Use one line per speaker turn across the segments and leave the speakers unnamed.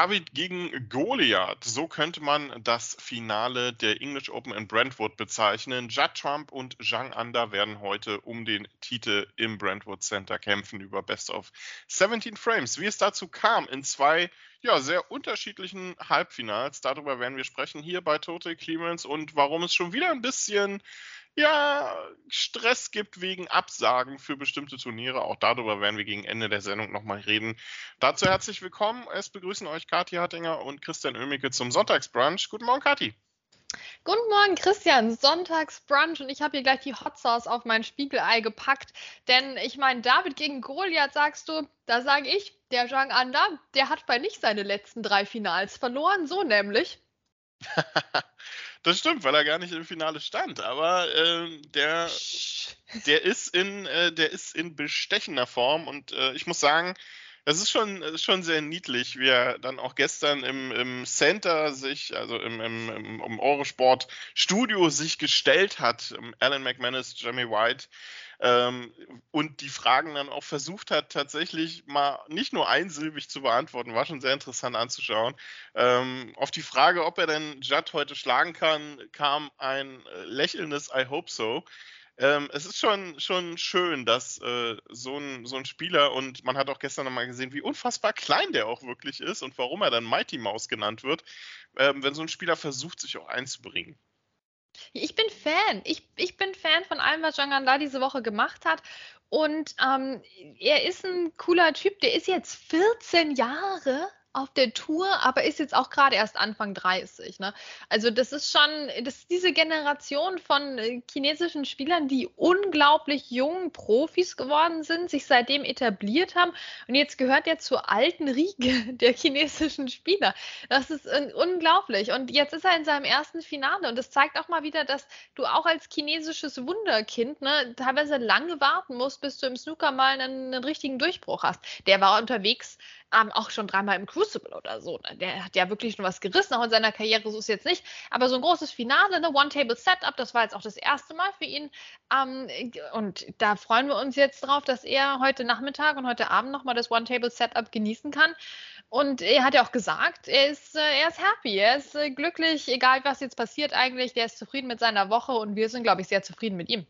David gegen Goliath, so könnte man das Finale der English Open in Brentwood bezeichnen. Judd Trump und Zhang Anda werden heute um den Titel im Brentwood Center kämpfen über Best of 17 Frames. Wie es dazu kam in zwei ja, sehr unterschiedlichen Halbfinals, darüber werden wir sprechen hier bei Total Clearance und warum es schon wieder ein bisschen ja, Stress gibt wegen Absagen für bestimmte Turniere. Auch darüber werden wir gegen Ende der Sendung nochmal reden. Dazu herzlich willkommen. Es begrüßen euch Kathi Hartinger und Christian Oemicke zum Sonntagsbrunch. Guten Morgen, Kathi.
Guten Morgen, Christian. Sonntagsbrunch und ich habe hier gleich die Hot Sauce auf mein Spiegelei gepackt. Denn ich meine, David gegen Goliath sagst du, da sage ich, der Zhang Anda, der hat bei nicht seine letzten drei Finals verloren, so nämlich.
Das stimmt, weil er gar nicht im Finale stand. Aber äh, der, der, ist in, äh, der ist in bestechender Form und äh, ich muss sagen, es ist schon, ist schon sehr niedlich, wie er dann auch gestern im, im Center sich, also im, im, im, im Eurosport Studio sich gestellt hat. Alan McManus, Jeremy White ähm, und die Fragen dann auch versucht hat, tatsächlich mal nicht nur einsilbig zu beantworten, war schon sehr interessant anzuschauen. Ähm, auf die Frage, ob er denn Judd heute schlagen kann, kam ein äh, lächelndes I hope so. Ähm, es ist schon, schon schön, dass äh, so, ein, so ein Spieler, und man hat auch gestern nochmal gesehen, wie unfassbar klein der auch wirklich ist und warum er dann Mighty Mouse genannt wird, ähm, wenn so ein Spieler versucht, sich auch einzubringen.
Ich bin Fan. Ich, ich bin Fan von allem, was Jean Ganda diese Woche gemacht hat. Und ähm, er ist ein cooler Typ. Der ist jetzt 14 Jahre auf der Tour, aber ist jetzt auch gerade erst Anfang 30. Ne? Also das ist schon, das ist diese Generation von äh, chinesischen Spielern, die unglaublich jungen Profis geworden sind, sich seitdem etabliert haben und jetzt gehört er zur alten Riege der chinesischen Spieler. Das ist äh, unglaublich und jetzt ist er in seinem ersten Finale und das zeigt auch mal wieder, dass du auch als chinesisches Wunderkind ne, teilweise lange warten musst, bis du im Snooker mal einen, einen richtigen Durchbruch hast. Der war unterwegs ähm, auch schon dreimal im Crucible oder so. Ne? Der hat ja wirklich schon was gerissen, auch in seiner Karriere, so ist es jetzt nicht. Aber so ein großes Finale, eine One-Table-Setup, das war jetzt auch das erste Mal für ihn. Ähm, und da freuen wir uns jetzt drauf, dass er heute Nachmittag und heute Abend nochmal das One-Table-Setup genießen kann. Und er hat ja auch gesagt, er ist, äh, er ist happy, er ist äh, glücklich, egal was jetzt passiert eigentlich, der ist zufrieden mit seiner Woche und wir sind, glaube ich, sehr zufrieden mit ihm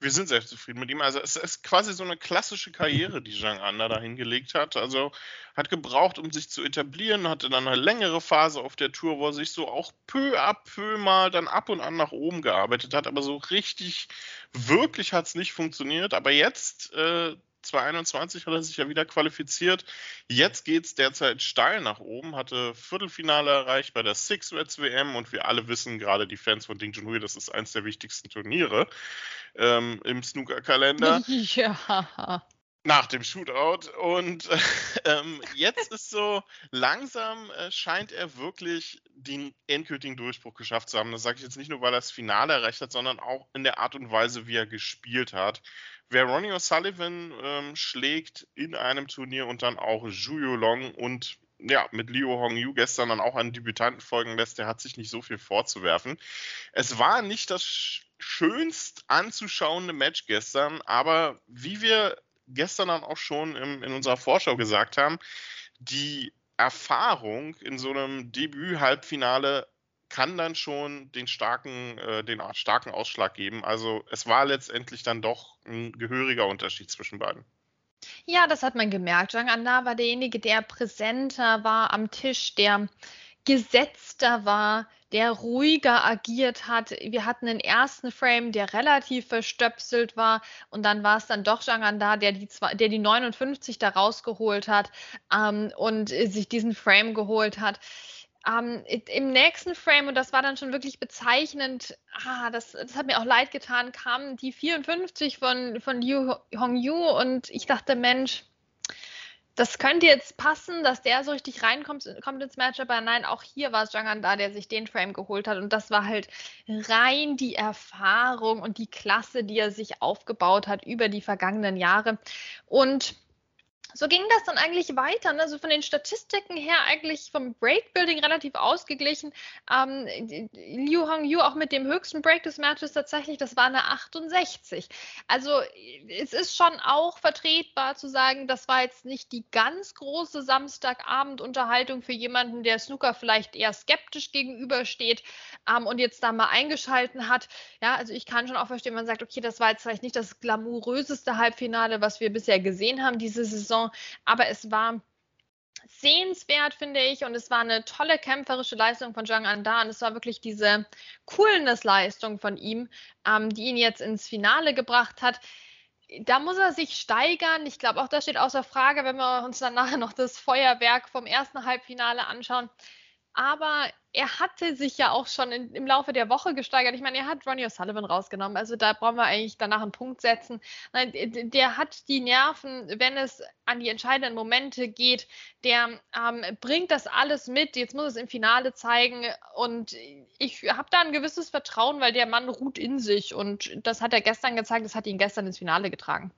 wir sind sehr zufrieden mit ihm. Also es ist quasi so eine klassische Karriere, die Zhang Anda da hingelegt hat. Also hat gebraucht, um sich zu etablieren, hatte dann eine längere Phase auf der Tour, wo er sich so auch peu à peu mal dann ab und an nach oben gearbeitet hat. Aber so richtig, wirklich hat es nicht funktioniert. Aber jetzt äh, 2021 hat er sich ja wieder qualifiziert. Jetzt geht es derzeit steil nach oben, hatte Viertelfinale erreicht bei der Six Reds WM und wir alle wissen, gerade die Fans von Ding Junhui, das ist eines der wichtigsten Turniere ähm, im Snooker-Kalender. Ja. Nach dem Shootout. Und ähm, jetzt ist so, langsam äh, scheint er wirklich den endgültigen Durchbruch geschafft zu haben. Das sage ich jetzt nicht nur, weil er das Finale erreicht hat, sondern auch in der Art und Weise, wie er gespielt hat. Wer Ronnie O'Sullivan ähm, schlägt in einem Turnier und dann auch Zhu Long und ja, mit Liu Hongyu gestern dann auch einen Debütanten folgen lässt, der hat sich nicht so viel vorzuwerfen. Es war nicht das schönst anzuschauende Match gestern, aber wie wir gestern dann auch schon im, in unserer Vorschau gesagt haben, die Erfahrung in so einem Debüt-Halbfinale kann dann schon den starken, äh, den starken Ausschlag geben. Also es war letztendlich dann doch ein gehöriger Unterschied zwischen beiden.
Ja, das hat man gemerkt. Zhang Anda war derjenige, der präsenter war am Tisch, der gesetzter war, der ruhiger agiert hat. Wir hatten den ersten Frame, der relativ verstöpselt war und dann war es dann doch Zhang Anda, der die, der die 59 da rausgeholt hat ähm, und sich diesen Frame geholt hat ähm, im nächsten Frame, und das war dann schon wirklich bezeichnend, ah, das, das hat mir auch leid getan, kam die 54 von, von Liu Hongyu und ich dachte, Mensch, das könnte jetzt passen, dass der so richtig reinkommt kommt ins Match, aber nein, auch hier war es Jangan da, der sich den Frame geholt hat und das war halt rein die Erfahrung und die Klasse, die er sich aufgebaut hat über die vergangenen Jahre. Und so ging das dann eigentlich weiter. Ne? Also von den Statistiken her eigentlich vom Breakbuilding relativ ausgeglichen. Ähm, Liu Hongyu auch mit dem höchsten Break des Matches tatsächlich, das war eine 68. Also es ist schon auch vertretbar zu sagen, das war jetzt nicht die ganz große Samstagabend-Unterhaltung für jemanden, der Snooker vielleicht eher skeptisch gegenübersteht ähm, und jetzt da mal eingeschalten hat. Ja, also ich kann schon auch verstehen, man sagt, okay, das war jetzt vielleicht nicht das glamouröseste Halbfinale, was wir bisher gesehen haben diese Saison, aber es war sehenswert, finde ich. Und es war eine tolle kämpferische Leistung von Zhang Anda. Und es war wirklich diese Coolness-Leistung von ihm, ähm, die ihn jetzt ins Finale gebracht hat. Da muss er sich steigern. Ich glaube, auch das steht außer Frage, wenn wir uns dann nachher noch das Feuerwerk vom ersten Halbfinale anschauen aber er hatte sich ja auch schon in, im Laufe der Woche gesteigert. Ich meine, er hat Ronnie O'Sullivan rausgenommen, also da brauchen wir eigentlich danach einen Punkt setzen. Nein, der hat die Nerven, wenn es an die entscheidenden Momente geht, der ähm, bringt das alles mit. Jetzt muss es im Finale zeigen und ich habe da ein gewisses Vertrauen, weil der Mann ruht in sich und das hat er gestern gezeigt, das hat ihn gestern ins Finale getragen.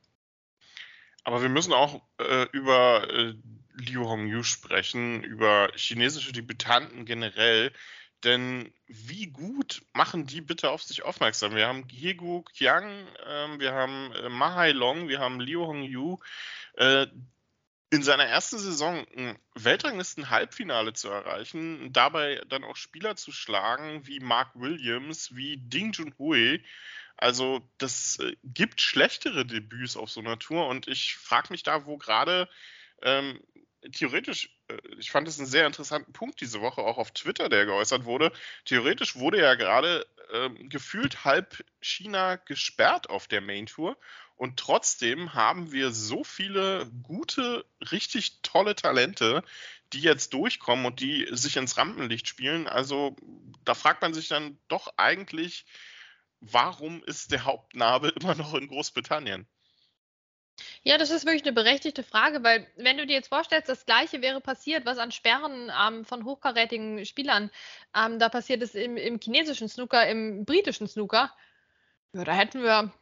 Aber wir müssen auch äh, über äh, Liu Hongyu sprechen, über chinesische Debütanten generell. Denn wie gut machen die bitte auf sich aufmerksam? Wir haben Hiegu Qiang, äh, wir haben äh, Mahai Long, wir haben Liu Hongyu. Äh, in seiner ersten Saison ein Weltranglisten-Halbfinale zu erreichen, dabei dann auch Spieler zu schlagen wie Mark Williams, wie Ding Junhui. Also das äh, gibt schlechtere Debüts auf so einer Tour und ich frage mich da, wo gerade ähm, theoretisch, äh, ich fand es einen sehr interessanten Punkt diese Woche auch auf Twitter, der geäußert wurde. Theoretisch wurde ja gerade ähm, gefühlt halb China gesperrt auf der Main Tour und trotzdem haben wir so viele gute, richtig tolle Talente, die jetzt durchkommen und die sich ins Rampenlicht spielen. Also da fragt man sich dann doch eigentlich, warum ist der Hauptnabel immer noch in Großbritannien?
Ja, das ist wirklich eine berechtigte Frage, weil wenn du dir jetzt vorstellst, das Gleiche wäre passiert, was an Sperren ähm, von hochkarätigen Spielern ähm, da passiert ist im, im chinesischen Snooker, im britischen Snooker, ja, da hätten wir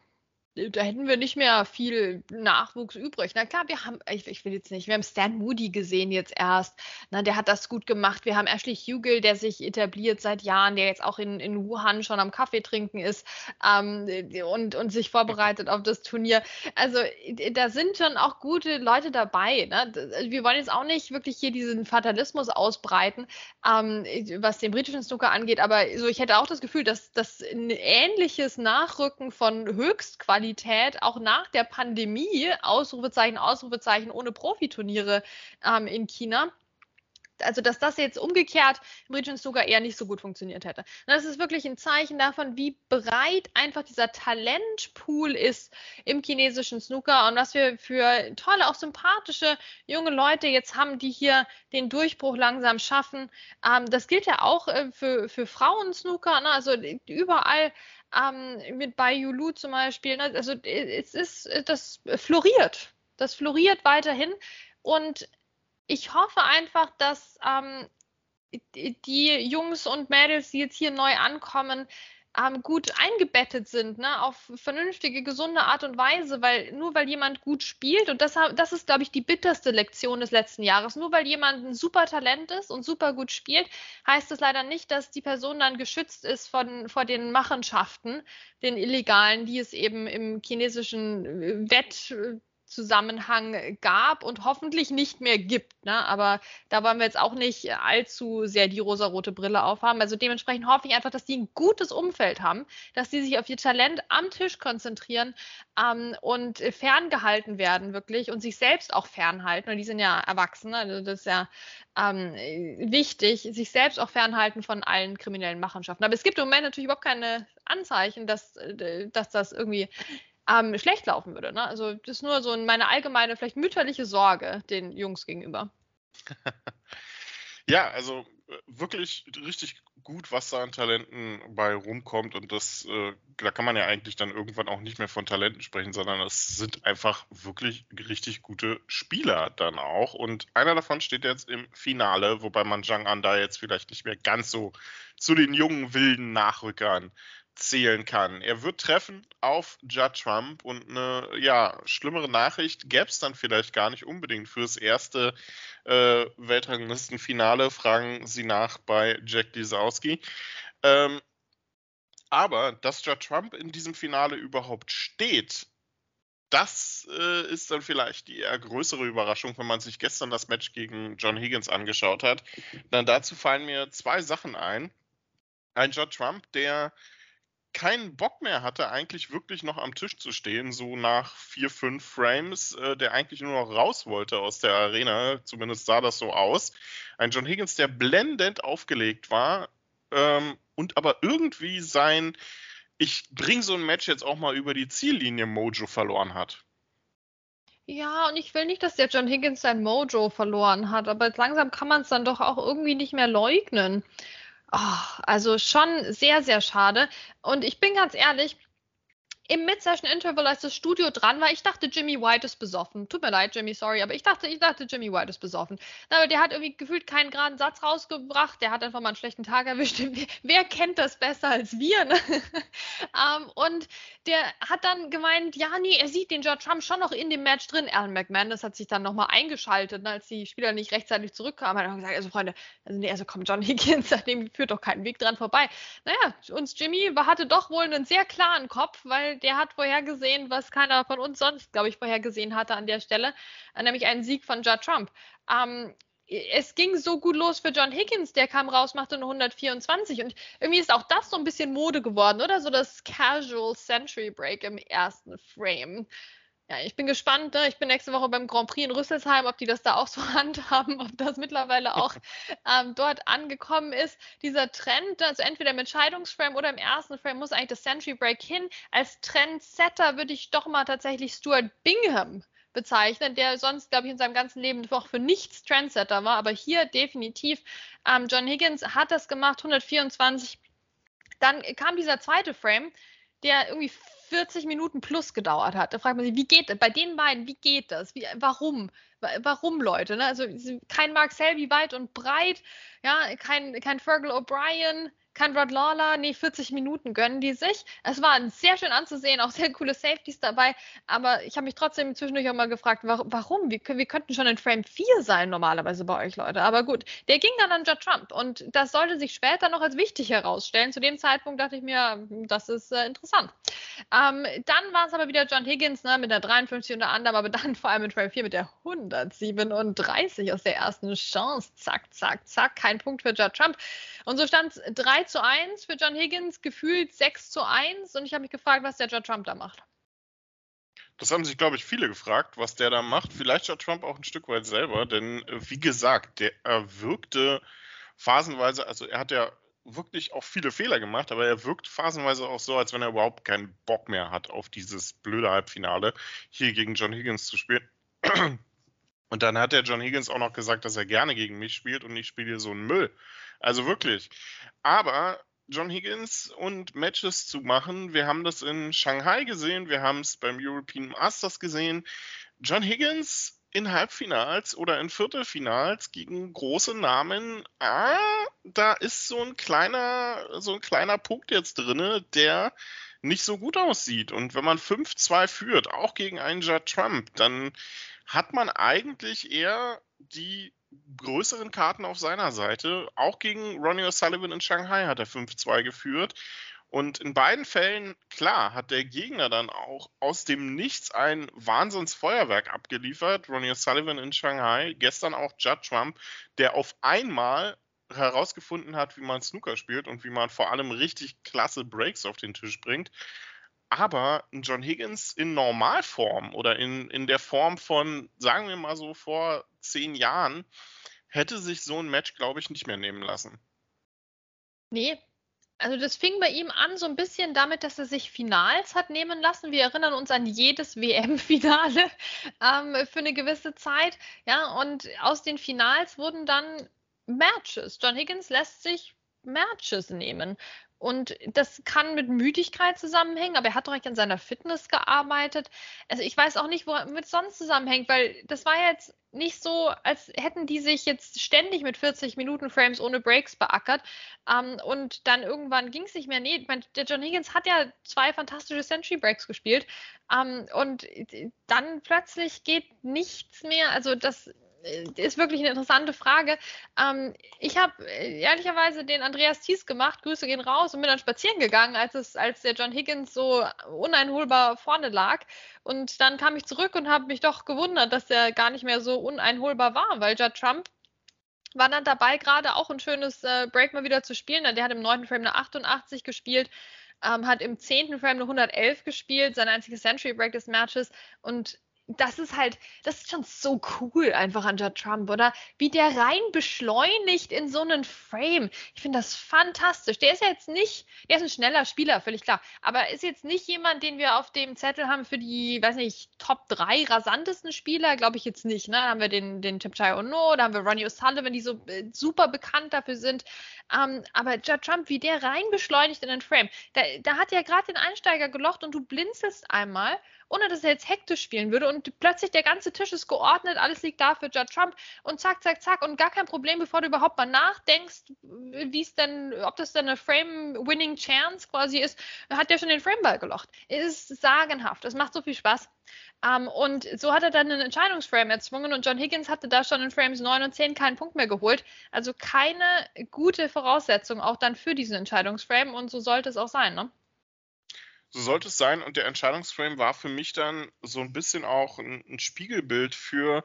da hätten wir nicht mehr viel Nachwuchs übrig. Na klar, wir haben, ich, ich will jetzt nicht, wir haben Stan Moody gesehen jetzt erst. Na, der hat das gut gemacht. Wir haben Ashley Hugel, der sich etabliert seit Jahren, der jetzt auch in, in Wuhan schon am Kaffee trinken ist ähm, und, und sich vorbereitet auf das Turnier. Also da sind schon auch gute Leute dabei. Ne? Wir wollen jetzt auch nicht wirklich hier diesen Fatalismus ausbreiten, ähm, was den britischen Snooker angeht, aber so, ich hätte auch das Gefühl, dass, dass ein ähnliches Nachrücken von Höchstqualität Qualität auch nach der Pandemie, Ausrufezeichen, Ausrufezeichen, ohne Profiturniere ähm, in China also dass das jetzt umgekehrt im Region Snooker eher nicht so gut funktioniert hätte. das ist wirklich ein Zeichen davon, wie breit einfach dieser Talentpool ist im chinesischen Snooker und was wir für tolle, auch sympathische junge Leute jetzt haben, die hier den Durchbruch langsam schaffen. Ähm, das gilt ja auch äh, für, für Frauen-Snooker, ne? also überall ähm, mit bei Yulu zum Beispiel. Ne? Also es ist, das floriert. Das floriert weiterhin. Und ich hoffe einfach, dass ähm, die Jungs und Mädels, die jetzt hier neu ankommen, ähm, gut eingebettet sind, ne, auf vernünftige, gesunde Art und Weise, weil nur weil jemand gut spielt, und das, das ist, glaube ich, die bitterste Lektion des letzten Jahres, nur weil jemand ein super Talent ist und super gut spielt, heißt es leider nicht, dass die Person dann geschützt ist von, vor den Machenschaften, den illegalen, die es eben im chinesischen äh, Wett Zusammenhang gab und hoffentlich nicht mehr gibt. Ne? Aber da wollen wir jetzt auch nicht allzu sehr die rosarote Brille aufhaben. Also dementsprechend hoffe ich einfach, dass die ein gutes Umfeld haben, dass die sich auf ihr Talent am Tisch konzentrieren ähm, und ferngehalten werden wirklich und sich selbst auch fernhalten. Und die sind ja erwachsen, also das ist ja ähm, wichtig, sich selbst auch fernhalten von allen kriminellen Machenschaften. Aber es gibt im Moment natürlich überhaupt keine Anzeichen, dass, äh, dass das irgendwie ähm, schlecht laufen würde. Ne? Also das ist nur so meine allgemeine, vielleicht mütterliche Sorge den Jungs gegenüber.
ja, also äh, wirklich richtig gut, was da an Talenten bei rumkommt und das, äh, da kann man ja eigentlich dann irgendwann auch nicht mehr von Talenten sprechen, sondern es sind einfach wirklich richtig gute Spieler dann auch und einer davon steht jetzt im Finale, wobei man Zhang An da jetzt vielleicht nicht mehr ganz so zu den jungen wilden Nachrückern zählen kann. Er wird treffen auf Judd Trump und eine ja, schlimmere Nachricht gäbe es dann vielleicht gar nicht unbedingt fürs erste äh, Weltranglistenfinale. Fragen Sie nach bei Jack Lisowski. Ähm, aber dass Judd Trump in diesem Finale überhaupt steht, das äh, ist dann vielleicht die eher größere Überraschung, wenn man sich gestern das Match gegen John Higgins angeschaut hat. Dann dazu fallen mir zwei Sachen ein. Ein Judd Trump, der keinen Bock mehr hatte, eigentlich wirklich noch am Tisch zu stehen, so nach vier, fünf Frames, äh, der eigentlich nur noch raus wollte aus der Arena. Zumindest sah das so aus. Ein John Higgins, der blendend aufgelegt war ähm, und aber irgendwie sein Ich bring so ein Match jetzt auch mal über die Ziellinie Mojo verloren hat.
Ja, und ich will nicht, dass der John Higgins sein Mojo verloren hat, aber langsam kann man es dann doch auch irgendwie nicht mehr leugnen. Oh, also schon sehr, sehr schade. Und ich bin ganz ehrlich, im Mid-Session-Interval, als das Studio dran war, ich dachte, Jimmy White ist besoffen. Tut mir leid, Jimmy, sorry, aber ich dachte, ich dachte, Jimmy White ist besoffen. Aber der hat irgendwie gefühlt keinen geraden Satz rausgebracht. Der hat einfach mal einen schlechten Tag erwischt. Wer kennt das besser als wir? Ne? um, ähm, und der hat dann gemeint, ja, nee, er sieht den George Trump schon noch in dem Match drin. Alan McManus hat sich dann nochmal eingeschaltet, ne, als die Spieler nicht rechtzeitig zurückkamen. Hat er gesagt, also Freunde, also nee, also komm, John Higgins, dem führt doch keinen Weg dran vorbei. Naja, uns Jimmy hatte doch wohl einen sehr klaren Kopf, weil der hat vorhergesehen, was keiner von uns sonst, glaube ich, vorhergesehen hatte an der Stelle, äh, nämlich einen Sieg von Judd Trump. Ähm, es ging so gut los für John Higgins, der kam raus, machte eine 124 und irgendwie ist auch das so ein bisschen Mode geworden, oder? So das Casual Century Break im ersten Frame. Ja, ich bin gespannt. Ne? Ich bin nächste Woche beim Grand Prix in Rüsselsheim, ob die das da auch so handhaben, ob das mittlerweile auch ähm, dort angekommen ist. Dieser Trend, also entweder im Entscheidungsframe oder im ersten Frame muss eigentlich das Century Break hin. Als Trendsetter würde ich doch mal tatsächlich Stuart Bingham bezeichnen, der sonst, glaube ich, in seinem ganzen Leben auch für nichts Trendsetter war. Aber hier definitiv. Ähm, John Higgins hat das gemacht, 124. Dann kam dieser zweite Frame, der irgendwie 40 Minuten plus gedauert hat. Da fragt man sich, wie geht das? Bei den beiden, wie geht das? Wie, warum? Warum, Leute? Ne? Also kein Mark Selby weit und breit, ja, kein, kein Fergal O'Brien, kann Rod Lawler, nee, 40 Minuten gönnen die sich. Es war sehr schön anzusehen, auch sehr coole Safeties dabei, aber ich habe mich trotzdem zwischendurch auch mal gefragt, warum? Wir, wir könnten schon in Frame 4 sein normalerweise bei euch, Leute. Aber gut, der ging dann an Judd Trump und das sollte sich später noch als wichtig herausstellen. Zu dem Zeitpunkt dachte ich mir, das ist äh, interessant. Ähm, dann war es aber wieder John Higgins ne, mit der 53 unter anderem, aber dann vor allem in Frame 4 mit der 137 aus der ersten Chance. Zack, zack, zack. Kein Punkt für Judd Trump. Und so stand es 3 zu 1 für John Higgins, gefühlt 6 zu 1. Und ich habe mich gefragt, was der Judd Trump da macht.
Das haben sich, glaube ich, viele gefragt, was der da macht. Vielleicht Judd Trump auch ein Stück weit selber, denn äh, wie gesagt, der er wirkte phasenweise, also er hat ja wirklich auch viele Fehler gemacht, aber er wirkt phasenweise auch so, als wenn er überhaupt keinen Bock mehr hat auf dieses blöde Halbfinale hier gegen John Higgins zu spielen. Und dann hat der John Higgins auch noch gesagt, dass er gerne gegen mich spielt und ich spiele so einen Müll. Also wirklich. Aber John Higgins und Matches zu machen, wir haben das in Shanghai gesehen, wir haben es beim European Masters gesehen. John Higgins in Halbfinals oder in Viertelfinals gegen große Namen, ah, da ist so ein kleiner, so ein kleiner Punkt jetzt drin, der nicht so gut aussieht. Und wenn man 5-2 führt, auch gegen einen Judd Trump, dann hat man eigentlich eher die größeren Karten auf seiner Seite. Auch gegen Ronnie O'Sullivan in Shanghai hat er 5-2 geführt. Und in beiden Fällen, klar, hat der Gegner dann auch aus dem Nichts ein Wahnsinnsfeuerwerk abgeliefert. Ronnie O'Sullivan in Shanghai, gestern auch Judd Trump, der auf einmal herausgefunden hat, wie man Snooker spielt und wie man vor allem richtig klasse Breaks auf den Tisch bringt. Aber ein John Higgins in Normalform oder in, in der Form von, sagen wir mal so, vor zehn Jahren, hätte sich so ein Match, glaube ich, nicht mehr nehmen lassen.
Nee, also das fing bei ihm an so ein bisschen damit, dass er sich Finals hat nehmen lassen. Wir erinnern uns an jedes WM-Finale ähm, für eine gewisse Zeit. Ja, und aus den Finals wurden dann Matches. John Higgins lässt sich Matches nehmen. Und das kann mit Müdigkeit zusammenhängen, aber er hat direkt an seiner Fitness gearbeitet. Also ich weiß auch nicht, womit es sonst zusammenhängt, weil das war jetzt nicht so, als hätten die sich jetzt ständig mit 40 Minuten Frames ohne Breaks beackert. Ähm, und dann irgendwann ging es nicht mehr. Nee, mein, der John Higgins hat ja zwei fantastische Century Breaks gespielt. Ähm, und dann plötzlich geht nichts mehr. Also das äh, ist wirklich eine interessante Frage. Ähm, ich habe äh, ehrlicherweise den Andreas Thies gemacht, Grüße gehen raus und bin dann spazieren gegangen, als, es, als der John Higgins so uneinholbar vorne lag. Und dann kam ich zurück und habe mich doch gewundert, dass er gar nicht mehr so uneinholbar war, weil Judd Trump war dann dabei, gerade auch ein schönes äh, Break mal wieder zu spielen. Der hat im neunten Frame eine 88 gespielt. Ähm, hat im zehnten Frame eine 111 gespielt, sein einziges Century Break des Matches und das ist halt, das ist schon so cool einfach an Judd Trump, oder? Wie der rein beschleunigt in so einen Frame. Ich finde das fantastisch. Der ist ja jetzt nicht, der ist ein schneller Spieler, völlig klar. Aber ist jetzt nicht jemand, den wir auf dem Zettel haben für die, weiß nicht, Top 3 rasantesten Spieler, glaube ich jetzt nicht. Ne? Da haben wir den, den Chai Ono, da haben wir Ronnie O'Sullivan, die so äh, super bekannt dafür sind. Ähm, aber Judd Trump, wie der rein beschleunigt in den Frame. Da, da hat ja gerade den Einsteiger gelocht und du blinzelst einmal ohne dass er jetzt hektisch spielen würde und plötzlich der ganze Tisch ist geordnet, alles liegt da für Judd Trump und zack, zack, zack und gar kein Problem, bevor du überhaupt mal nachdenkst, wie es denn, ob das denn eine Frame-Winning Chance quasi ist, hat er schon den Frameball gelocht. Es ist sagenhaft, es macht so viel Spaß. Um, ähm, und so hat er dann einen Entscheidungsframe erzwungen und John Higgins hatte da schon in Frames 9 und 10 keinen Punkt mehr geholt. Also keine gute Voraussetzung auch dann für diesen Entscheidungsframe und so sollte es auch sein, ne?
So sollte es sein. Und der Entscheidungsframe war für mich dann so ein bisschen auch ein, ein Spiegelbild für,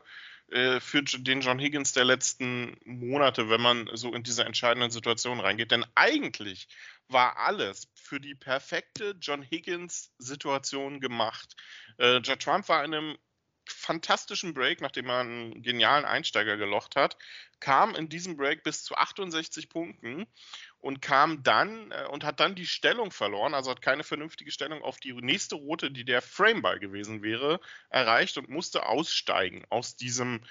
äh, für den John Higgins der letzten Monate, wenn man so in diese entscheidenden Situationen reingeht. Denn eigentlich war alles für die perfekte John Higgins-Situation gemacht. Äh, Judd Trump war in einem fantastischen Break, nachdem er einen genialen Einsteiger gelocht hat, kam in diesem Break bis zu 68 Punkten und kam dann äh, und hat dann die Stellung verloren, also hat keine vernünftige Stellung auf die nächste Rote, die der Frameball gewesen wäre, erreicht und musste aussteigen aus diesem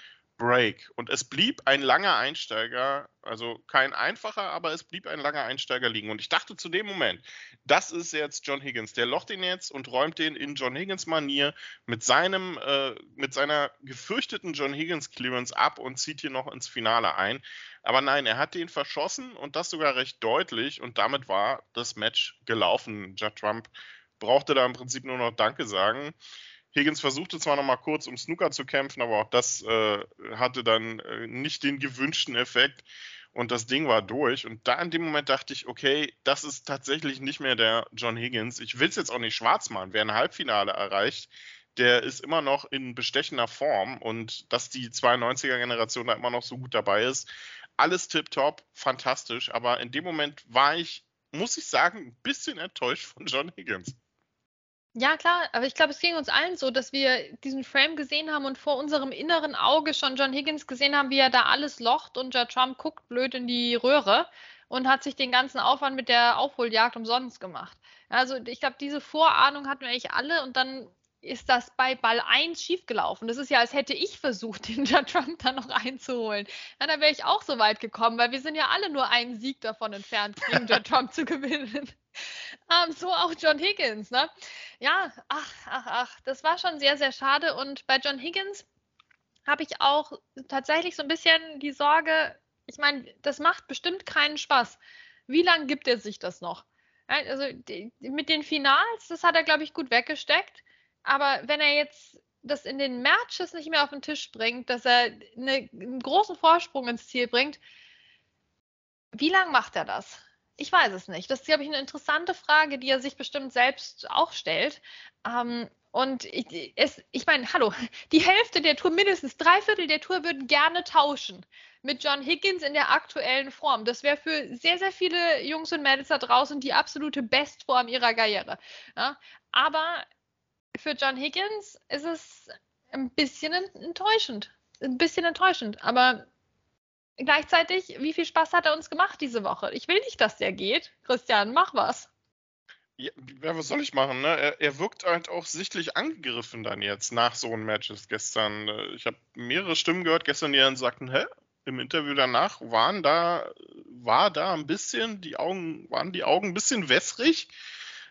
Break. Und es blieb ein langer Einsteiger, also kein einfacher, aber es blieb ein langer Einsteiger liegen. Und ich dachte zu dem Moment, das ist jetzt John Higgins. Der locht ihn jetzt und räumt den in John Higgins Manier mit seinem, äh, mit seiner gefürchteten John Higgins Clearance ab und zieht hier noch ins Finale ein. Aber nein, er hat den verschossen und das sogar recht deutlich und damit war das Match gelaufen. Judd Trump brauchte da im Prinzip nur noch Danke sagen. Higgins versuchte zwar noch mal kurz um Snooker zu kämpfen, aber auch das äh, hatte dann äh, nicht den gewünschten Effekt und das Ding war durch. Und da in dem Moment dachte ich, okay, das ist tatsächlich nicht mehr der John Higgins. Ich will es jetzt auch nicht schwarz machen. Wer ein Halbfinale erreicht, der ist immer noch in bestechender Form und dass die 92er-Generation da immer noch so gut dabei ist, alles tipptopp, fantastisch. Aber in dem Moment war ich, muss ich sagen, ein bisschen enttäuscht von John Higgins.
Ja, klar, aber ich glaube, es ging uns allen so, dass wir diesen Frame gesehen haben und vor unserem inneren Auge schon John Higgins gesehen haben, wie er da alles locht und Judd Trump guckt blöd in die Röhre und hat sich den ganzen Aufwand mit der Aufholjagd umsonst gemacht. Also ich glaube, diese Vorahnung hatten wir eigentlich alle und dann ist das bei Ball 1 schiefgelaufen. Das ist ja, als hätte ich versucht, den Judd Trump dann noch einzuholen. Ja, dann wäre ich auch so weit gekommen, weil wir sind ja alle nur einen Sieg davon entfernt, gegen Judd Trump zu gewinnen. Ähm, so auch John Higgins, ne? Ja, ach, ach, ach, das war schon sehr, sehr schade. Und bei John Higgins habe ich auch tatsächlich so ein bisschen die Sorge, ich meine, das macht bestimmt keinen Spaß. Wie lange gibt er sich das noch? Also die, mit den Finals, das hat er, glaube ich, gut weggesteckt. Aber wenn er jetzt das in den Matches nicht mehr auf den Tisch bringt, dass er eine, einen großen Vorsprung ins Ziel bringt, wie lange macht er das? Ich weiß es nicht. Das ist, glaube ich, eine interessante Frage, die er sich bestimmt selbst auch stellt. Ähm, und ich, es, ich meine, hallo, die Hälfte der Tour, mindestens drei Viertel der Tour würden gerne tauschen mit John Higgins in der aktuellen Form. Das wäre für sehr, sehr viele Jungs und Mädels da draußen die absolute Bestform ihrer Karriere. Ja? Aber für John Higgins ist es ein bisschen enttäuschend. Ein bisschen enttäuschend. Aber gleichzeitig, wie viel Spaß hat er uns gemacht diese Woche? Ich will nicht, dass der geht. Christian, mach was.
Ja, was soll ich machen? Ne? Er, er, wirkt halt auch sichtlich angegriffen dann jetzt nach so einem Matches gestern. Äh, ich habe mehrere Stimmen gehört gestern, die dann sagten, hä? im Interview danach waren da, war da ein bisschen, die Augen, waren die Augen ein bisschen wässrig.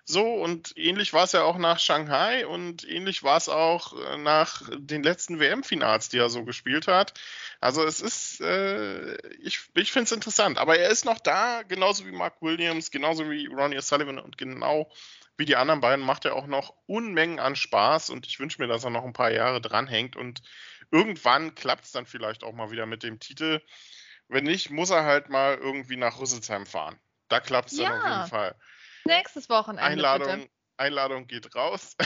So, und ähnlich war es ja auch nach Shanghai und ähnlich war es auch äh, nach den letzten WM-Finals, die er so gespielt hat. Also es ist, äh, ich, ich finde es interessant, aber er ist noch da, genauso wie Mark Williams, genauso wie Ronnie O'Sullivan und genau wie die anderen beiden macht er auch noch Unmengen an Spaß und ich wünsche mir, dass er noch ein paar Jahre dranhängt und irgendwann klappt es dann vielleicht auch mal wieder mit dem Titel. Wenn nicht, muss er halt mal irgendwie nach Rüsselsheim fahren. Da klappt es ja. dann auf jeden Fall.
Nächstes Wochenende.
Einladung,
bitte.
Einladung geht raus.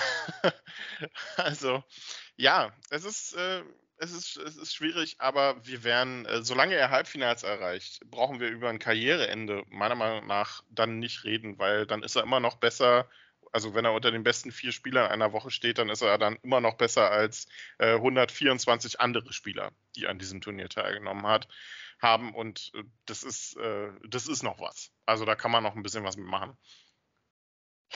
also, ja, es ist, äh, es, ist, es ist schwierig, aber wir werden, äh, solange er Halbfinals erreicht, brauchen wir über ein Karriereende meiner Meinung nach dann nicht reden, weil dann ist er immer noch besser. Also wenn er unter den besten vier Spielern einer Woche steht, dann ist er dann immer noch besser als äh, 124 andere Spieler, die an diesem Turnier teilgenommen hat, haben. Und äh, das ist, äh, das ist noch was. Also da kann man noch ein bisschen was mitmachen.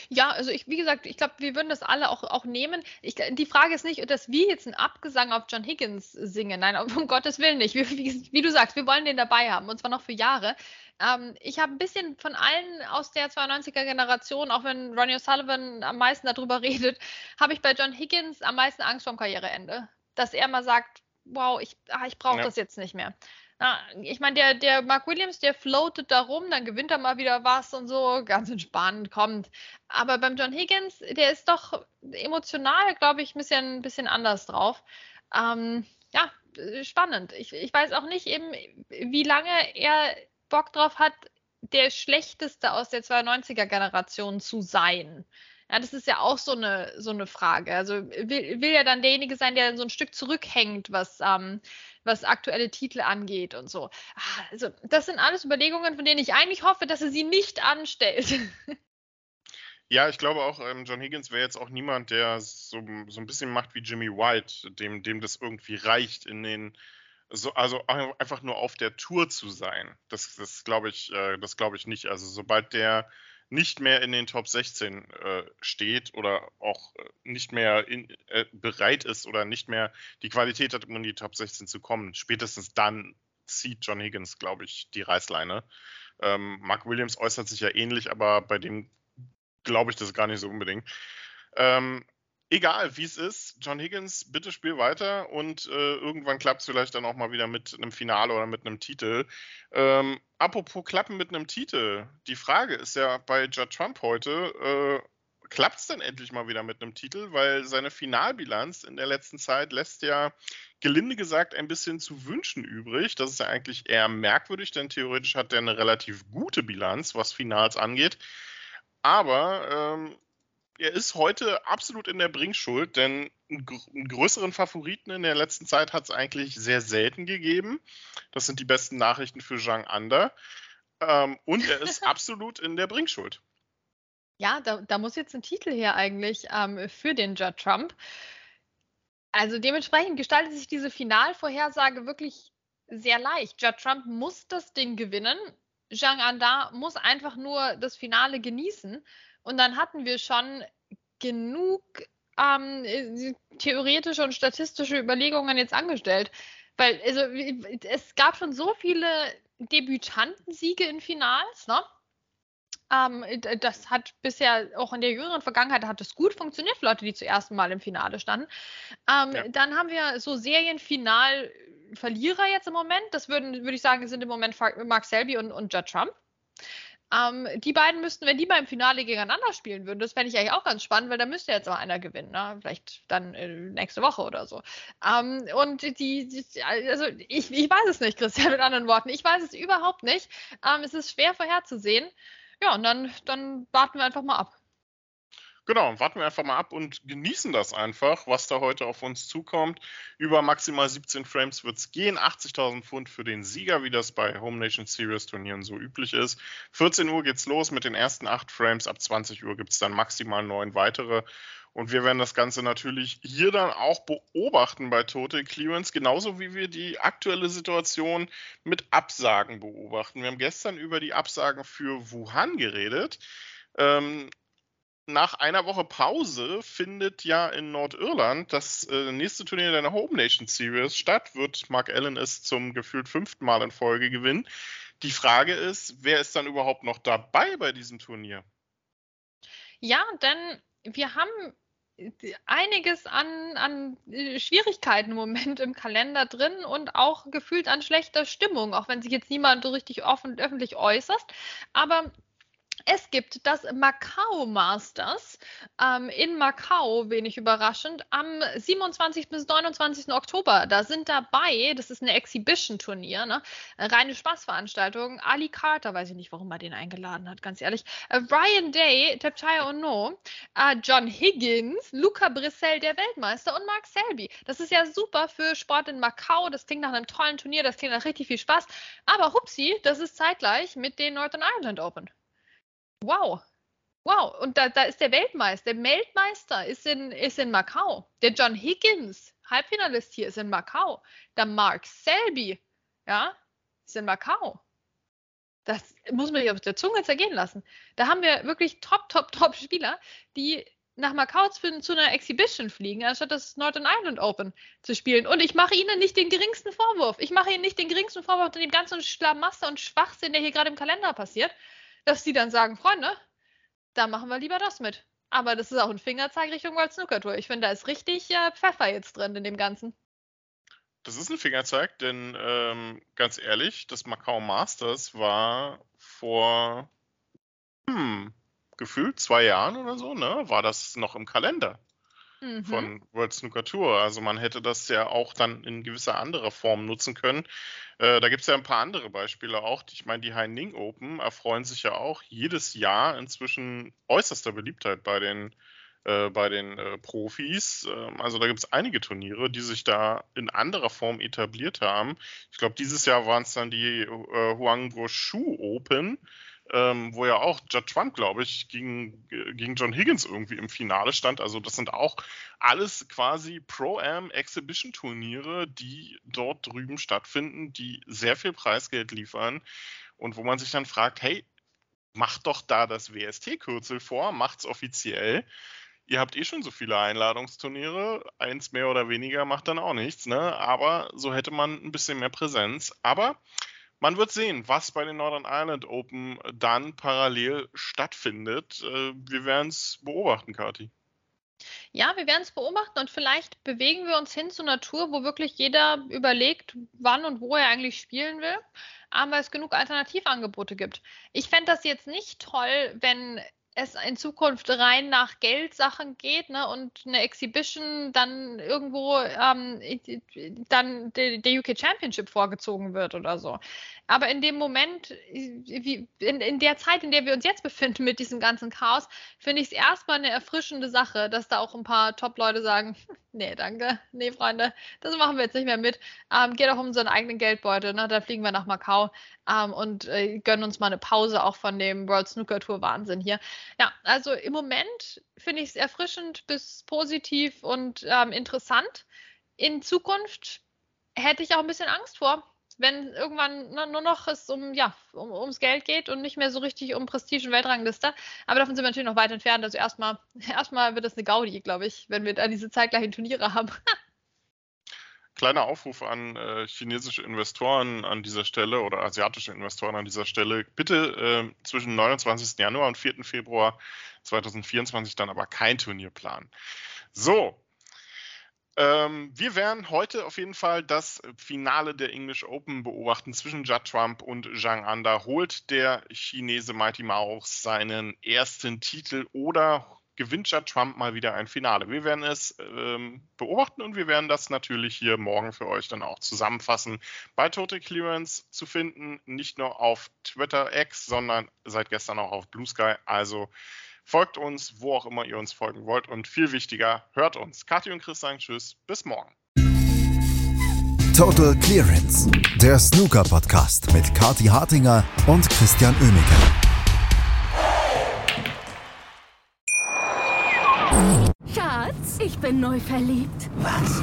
Ja, also ich, wie gesagt, ich glaube, wir würden das alle auch, auch nehmen. Ich, die Frage ist nicht, dass wir jetzt einen Abgesang auf John Higgins singen. Nein, um Gottes Willen nicht. Wie, wie, wie du sagst, wir wollen den dabei haben und zwar noch für Jahre. Ähm, ich habe ein bisschen von allen aus der 92er Generation, auch wenn Ronnie O'Sullivan am meisten darüber redet, habe ich bei John Higgins am meisten Angst vorm Karriereende. Dass er mal sagt, wow, ich, ah, ich brauche ja. das jetzt nicht mehr. Na, ich meine, der, der Mark Williams, der floatet da rum, dann gewinnt er mal wieder was und so, ganz entspannt, kommt. Aber beim John Higgins, der ist doch emotional, glaube ich, ein bisschen, ein bisschen anders drauf. Ähm, ja, spannend. Ich, ich weiß auch nicht eben, wie lange er Bock drauf hat, der Schlechteste aus der 92er-Generation zu sein. Ja, das ist ja auch so eine, so eine Frage. Also will, will ja dann derjenige sein, der so ein Stück zurückhängt, was, ähm, was aktuelle Titel angeht und so. Ah, also das sind alles Überlegungen, von denen ich eigentlich hoffe, dass er sie nicht anstellt.
Ja, ich glaube auch, ähm, John Higgins wäre jetzt auch niemand, der so, so ein bisschen macht wie Jimmy White, dem, dem das irgendwie reicht, in den, so, also einfach nur auf der Tour zu sein. Das, das glaube ich, äh, das glaube ich nicht. Also sobald der nicht mehr in den Top 16 äh, steht oder auch äh, nicht mehr in, äh, bereit ist oder nicht mehr die Qualität hat, um in die Top 16 zu kommen, spätestens dann zieht John Higgins, glaube ich, die Reißleine. Ähm, Mark Williams äußert sich ja ähnlich, aber bei dem glaube ich das gar nicht so unbedingt. Ähm, egal wie es ist, John Higgins, bitte spiel weiter und äh, irgendwann klappt es vielleicht dann auch mal wieder mit einem Finale oder mit einem Titel. Ähm, apropos Klappen mit einem Titel, die Frage ist ja bei Judd Trump heute, äh, klappt es denn endlich mal wieder mit einem Titel, weil seine Finalbilanz in der letzten Zeit lässt ja gelinde gesagt ein bisschen zu wünschen übrig. Das ist ja eigentlich eher merkwürdig, denn theoretisch hat er eine relativ gute Bilanz, was Finals angeht. Aber ähm, er ist heute absolut in der Bringschuld, denn einen größeren Favoriten in der letzten Zeit hat es eigentlich sehr selten gegeben. Das sind die besten Nachrichten für Zhang Ander. Ähm, und er ist absolut in der Bringschuld.
Ja, da, da, muss jetzt ein Titel her eigentlich ähm, für den Judd Trump. Also dementsprechend gestaltet sich diese Finalvorhersage wirklich sehr leicht. Judd Trump muss das Ding gewinnen. Zhang Anda muss einfach nur das Finale genießen. Und dann hatten wir schon genug ähm, theoretische und statistische Überlegungen jetzt angestellt. Weil also, es gab schon so viele Debütantensiege in Finals, ne? Ähm, das hat bisher auch in der jüngeren Vergangenheit hat es gut funktioniert für Leute, die zum ersten Mal im Finale standen. Ähm, ja. Dann haben wir so Serienfinal-Verlierer jetzt im Moment. Das würden, würde ich sagen, sind im Moment Mark Selby und, und Judd Trump. Ähm, die beiden müssten, wenn die mal im Finale gegeneinander spielen würden, das fände ich eigentlich auch ganz spannend, weil da müsste jetzt mal einer gewinnen, ne? vielleicht dann äh, nächste Woche oder so. Ähm, und die, die, also ich, ich weiß es nicht, Christian, mit anderen Worten, ich weiß es überhaupt nicht. Ähm, es ist schwer vorherzusehen. Ja, und dann, dann warten wir einfach mal ab.
Genau, warten wir einfach mal ab und genießen das einfach, was da heute auf uns zukommt. Über maximal 17 Frames wird es gehen. 80.000 Pfund für den Sieger, wie das bei Home Nation Series Turnieren so üblich ist. 14 Uhr geht's los mit den ersten 8 Frames. Ab 20 Uhr gibt es dann maximal 9 weitere. Und wir werden das Ganze natürlich hier dann auch beobachten bei Total Clearance, genauso wie wir die aktuelle Situation mit Absagen beobachten. Wir haben gestern über die Absagen für Wuhan geredet. Ähm, nach einer Woche Pause findet ja in Nordirland das äh, nächste Turnier der Home Nation Series statt. Wird Mark Allen es zum gefühlt fünften Mal in Folge gewinnen. Die Frage ist, wer ist dann überhaupt noch dabei bei diesem Turnier?
Ja, denn wir haben einiges an, an äh, Schwierigkeiten im Moment im Kalender drin und auch gefühlt an schlechter Stimmung, auch wenn sich jetzt niemand so richtig offen, öffentlich äußert. Aber es gibt das Macau Masters ähm, in Macau, wenig überraschend, am 27. bis 29. Oktober. Da sind dabei, das ist eine Exhibition-Turnier, ne? reine Spaßveranstaltung. Ali Carter, weiß ich nicht, warum er den eingeladen hat, ganz ehrlich. Äh, Ryan Day, Tepchaya Ono, äh, John Higgins, Luca Brissell, der Weltmeister und Mark Selby. Das ist ja super für Sport in Macau. Das klingt nach einem tollen Turnier, das klingt nach richtig viel Spaß. Aber hupsi, das ist zeitgleich mit den Northern Ireland Open. Wow. Wow, und da, da ist der Weltmeister. Der Weltmeister ist in, ist in Macau. Der John Higgins, Halbfinalist hier, ist in Macau. Der Mark Selby, ja, ist in Macau. Das muss man sich auf der Zunge zergehen lassen. Da haben wir wirklich top, top, top Spieler, die nach Macau zu, zu einer Exhibition fliegen, anstatt das Northern Ireland Open zu spielen. Und ich mache ihnen nicht den geringsten Vorwurf. Ich mache ihnen nicht den geringsten Vorwurf unter dem ganzen Schlamaster und Schwachsinn, der hier gerade im Kalender passiert dass die dann sagen, Freunde, da machen wir lieber das mit. Aber das ist auch ein Fingerzeig Richtung World Snooker Tour. Ich finde, da ist richtig äh, Pfeffer jetzt drin in dem Ganzen.
Das ist ein Fingerzeig, denn ähm, ganz ehrlich, das Macau Masters war vor hm, gefühlt zwei Jahren oder so, ne? War das noch im Kalender mhm. von World Snooker Tour. Also man hätte das ja auch dann in gewisser anderer Form nutzen können. Äh, da gibt es ja ein paar andere Beispiele auch. Ich meine, die Haining Open erfreuen sich ja auch jedes Jahr inzwischen äußerster Beliebtheit bei den äh, bei den äh, Profis. Ähm, also da gibt es einige Turniere, die sich da in anderer Form etabliert haben. Ich glaube, dieses Jahr waren es dann die äh, Huangbo Shu Open ähm, wo ja auch Judd Trump, glaube ich, gegen, gegen John Higgins irgendwie im Finale stand. Also das sind auch alles quasi Pro-Am-Exhibition-Turniere, die dort drüben stattfinden, die sehr viel Preisgeld liefern und wo man sich dann fragt, hey, macht doch da das WST-Kürzel vor, macht's offiziell. Ihr habt eh schon so viele Einladungsturniere, eins mehr oder weniger macht dann auch nichts, ne? Aber so hätte man ein bisschen mehr Präsenz. Aber man wird sehen, was bei den Northern Ireland Open dann parallel stattfindet. Äh, wir werden es beobachten, Kati.
Ja, wir werden es beobachten und vielleicht bewegen wir uns hin zu einer Tour, wo wirklich jeder überlegt, wann und wo er eigentlich spielen will, aber es genug Alternativangebote gibt. Ich fände das jetzt nicht toll, wenn es in Zukunft rein nach Geldsachen geht ne, und eine Exhibition dann irgendwo ähm, dann der UK Championship vorgezogen wird oder so. Aber in dem Moment, wie, in, in der Zeit, in der wir uns jetzt befinden mit diesem ganzen Chaos, finde ich es erstmal eine erfrischende Sache, dass da auch ein paar Top-Leute sagen, nee, danke, nee, Freunde, das machen wir jetzt nicht mehr mit. Ähm, geht auch um unseren eigenen Geldbeutel, ne? da fliegen wir nach Macau ähm, und äh, gönnen uns mal eine Pause auch von dem World Snooker Tour Wahnsinn hier. Ja, also im Moment finde ich es erfrischend bis positiv und ähm, interessant. In Zukunft hätte ich auch ein bisschen Angst vor, wenn irgendwann nur noch es um, ja, um, ums Geld geht und nicht mehr so richtig um Prestige und Weltrangliste. Aber davon sind wir natürlich noch weit entfernt. Also erstmal, erstmal wird das eine Gaudi, glaube ich, wenn wir da diese zeitgleichen Turniere haben.
Kleiner Aufruf an äh, chinesische Investoren an dieser Stelle oder asiatische Investoren an dieser Stelle. Bitte äh, zwischen 29. Januar und 4. Februar 2024 dann aber kein Turnier planen. So, ähm, wir werden heute auf jeden Fall das Finale der English Open beobachten zwischen Judd Trump und Zhang Anda. Holt der Chinese Mighty Mouse seinen ersten Titel oder gewinnt Judd Trump mal wieder ein Finale? Wir werden es ähm, beobachten und wir werden das natürlich hier morgen für euch dann auch zusammenfassen. Bei Total Clearance zu finden, nicht nur auf Twitter X, sondern seit gestern auch auf Blue Sky. Also Folgt uns, wo auch immer ihr uns folgen wollt. Und viel wichtiger, hört uns. Kathi und Chris sagen Tschüss. Bis morgen.
Total Clearance, der Snooker-Podcast mit Kathi Hartinger und Christian Oemeke.
Schatz, ich bin neu verliebt.
Was?